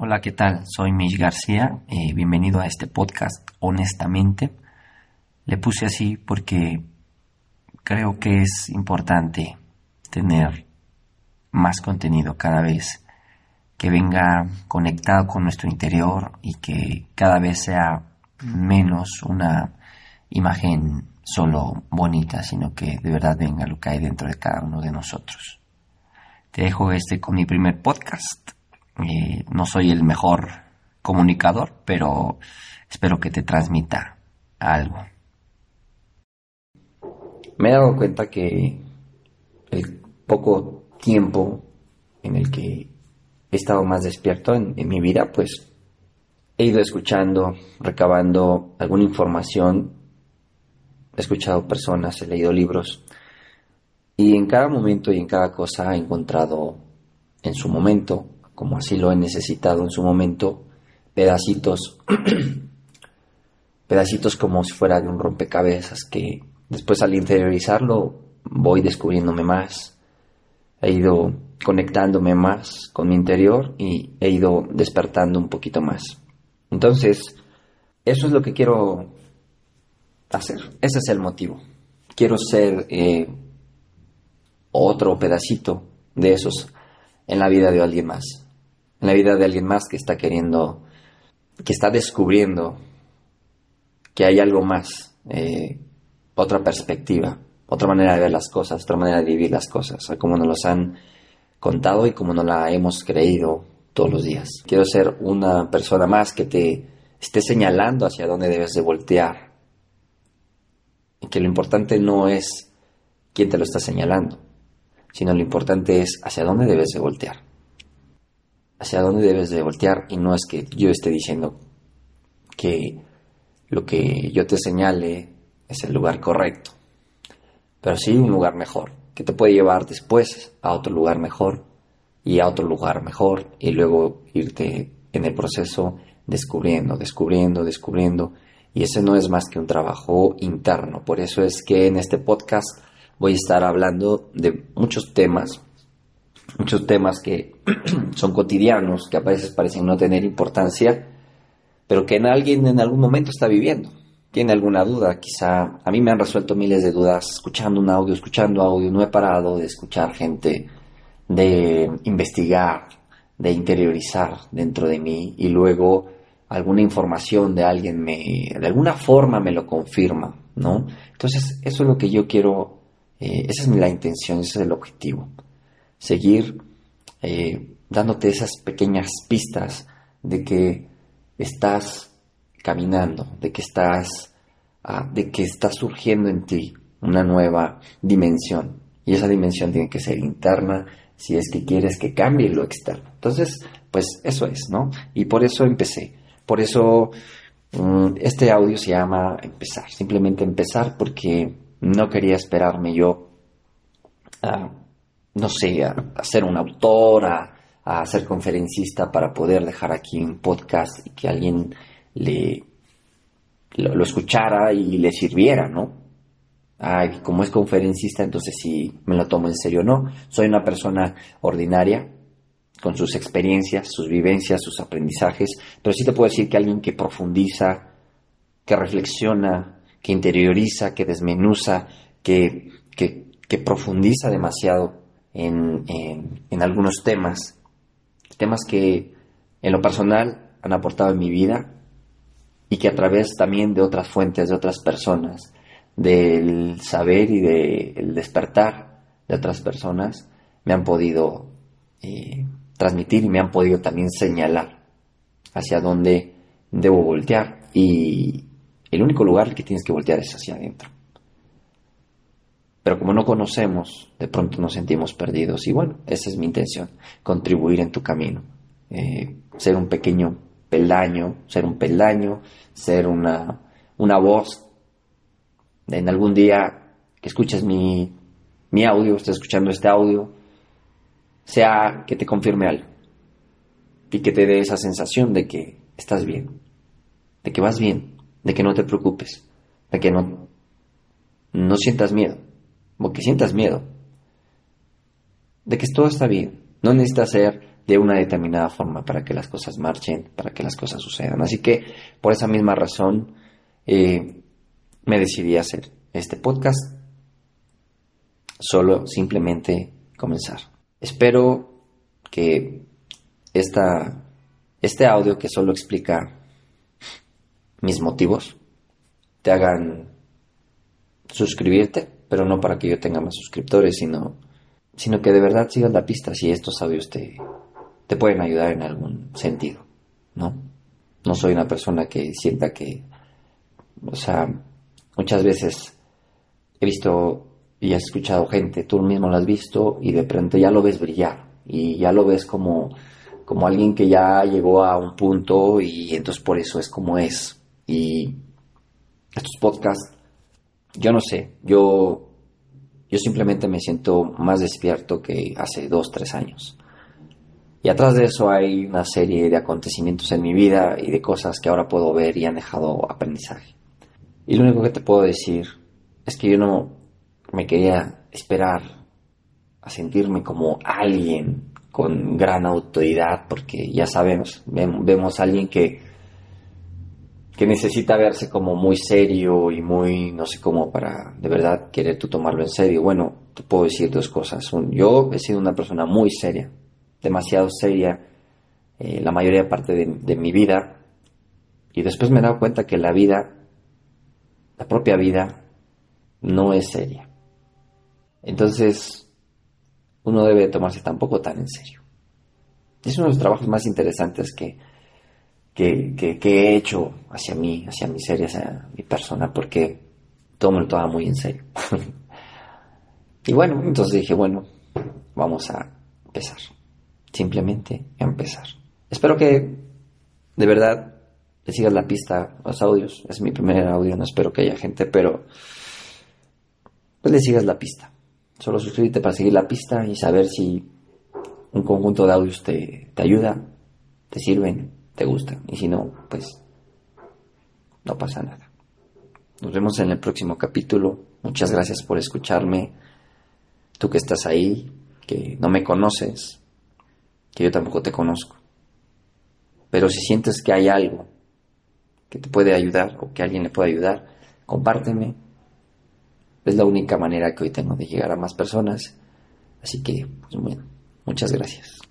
Hola, ¿qué tal? Soy Mish García. Eh, bienvenido a este podcast Honestamente. Le puse así porque creo que es importante tener más contenido cada vez que venga conectado con nuestro interior y que cada vez sea menos una imagen solo bonita, sino que de verdad venga lo que hay dentro de cada uno de nosotros. Te dejo este con mi primer podcast eh, no soy el mejor comunicador, pero espero que te transmita algo. Me he dado cuenta que el poco tiempo en el que he estado más despierto en, en mi vida, pues he ido escuchando, recabando alguna información, he escuchado personas, he leído libros y en cada momento y en cada cosa he encontrado en su momento como así lo he necesitado en su momento, pedacitos, pedacitos como si fuera de un rompecabezas que después al interiorizarlo voy descubriéndome más, he ido conectándome más con mi interior y he ido despertando un poquito más. Entonces, eso es lo que quiero hacer, ese es el motivo. Quiero ser eh, otro pedacito de esos en la vida de alguien más en la vida de alguien más que está queriendo, que está descubriendo que hay algo más, eh, otra perspectiva, otra manera de ver las cosas, otra manera de vivir las cosas, como nos los han contado y como nos la hemos creído todos los días. Quiero ser una persona más que te esté señalando hacia dónde debes de voltear. Y que lo importante no es quién te lo está señalando, sino lo importante es hacia dónde debes de voltear hacia dónde debes de voltear y no es que yo esté diciendo que lo que yo te señale es el lugar correcto, pero sí un lugar mejor, que te puede llevar después a otro lugar mejor y a otro lugar mejor y luego irte en el proceso descubriendo, descubriendo, descubriendo y ese no es más que un trabajo interno. Por eso es que en este podcast voy a estar hablando de muchos temas muchos temas que son cotidianos, que a veces parecen no tener importancia, pero que en alguien en algún momento está viviendo. Tiene alguna duda, quizá a mí me han resuelto miles de dudas escuchando un audio, escuchando audio, no he parado de escuchar gente, de investigar, de interiorizar dentro de mí y luego alguna información de alguien me, de alguna forma me lo confirma, ¿no? Entonces, eso es lo que yo quiero, eh, esa es la intención, ese es el objetivo seguir eh, dándote esas pequeñas pistas de que estás caminando, de que estás, ah, de que está surgiendo en ti una nueva dimensión. Y esa dimensión tiene que ser interna si es que quieres que cambie lo externo. Entonces, pues eso es, ¿no? Y por eso empecé. Por eso mm, este audio se llama Empezar. Simplemente empezar porque no quería esperarme yo a no sé, a, ser un autor, a, ser conferencista para poder dejar aquí un podcast y que alguien le lo, escuchara y le sirviera, ¿no? Ay, como es conferencista, entonces sí me lo tomo en serio. No, soy una persona ordinaria, con sus experiencias, sus vivencias, sus aprendizajes, pero sí te puedo decir que alguien que profundiza, que reflexiona, que interioriza, que desmenuza, que profundiza demasiado en, algunos temas, temas que en lo personal han aportado en mi vida y que a través también de otras fuentes, de otras personas, del saber y del despertar de otras personas, me han podido eh, transmitir y me han podido también señalar hacia dónde debo voltear. Y el único lugar que tienes que voltear es hacia adentro. Pero como no conocemos, de pronto nos sentimos perdidos. Y bueno, esa es mi intención, contribuir en tu camino. Eh, ser un pequeño peldaño, ser un peldaño, ser una, una voz. En algún día que escuches mi, mi audio, estés escuchando este audio, sea que te confirme algo y que te dé esa sensación de que estás bien, de que vas bien, de que no te preocupes, de que no, no sientas miedo como que sientas miedo de que todo está bien. No necesitas ser de una determinada forma para que las cosas marchen, para que las cosas sucedan. Así que por esa misma razón eh, me decidí a hacer este podcast, solo simplemente comenzar. Espero que esta, este audio que solo explica mis motivos te hagan suscribirte, pero no para que yo tenga más suscriptores, sino, sino que de verdad sigas la pista si estos audios te, te pueden ayudar en algún sentido, ¿no? No soy una persona que sienta que, o sea, muchas veces he visto y he escuchado gente, tú mismo lo has visto y de pronto ya lo ves brillar y ya lo ves como, como alguien que ya llegó a un punto y entonces por eso es como es. Y estos podcasts yo no sé, yo, yo simplemente me siento más despierto que hace dos, tres años. Y atrás de eso hay una serie de acontecimientos en mi vida y de cosas que ahora puedo ver y han dejado aprendizaje. Y lo único que te puedo decir es que yo no me quería esperar a sentirme como alguien con gran autoridad, porque ya sabemos, vemos a alguien que que necesita verse como muy serio y muy, no sé cómo, para de verdad querer tú tomarlo en serio. Bueno, te puedo decir dos cosas. yo he sido una persona muy seria, demasiado seria, eh, la mayoría parte de, de mi vida, y después me he dado cuenta que la vida, la propia vida, no es seria. Entonces, uno debe tomarse tampoco tan en serio. Es uno de los trabajos más interesantes que, que, he hecho hacia mí, hacia mi serie, hacia mi persona, porque todo me lo toma muy en serio. y bueno, entonces dije, bueno, vamos a empezar. Simplemente empezar. Espero que de verdad le sigas la pista a los audios. Es mi primer audio, no espero que haya gente, pero pues le sigas la pista. Solo suscríbete para seguir la pista y saber si un conjunto de audios te, te ayuda, te sirven te gusta. Y si no, pues no pasa nada. Nos vemos en el próximo capítulo. Muchas gracias por escucharme. Tú que estás ahí, que no me conoces, que yo tampoco te conozco. Pero si sientes que hay algo que te puede ayudar o que alguien le puede ayudar, compárteme. Es la única manera que hoy tengo de llegar a más personas. Así que, pues bueno, muchas gracias.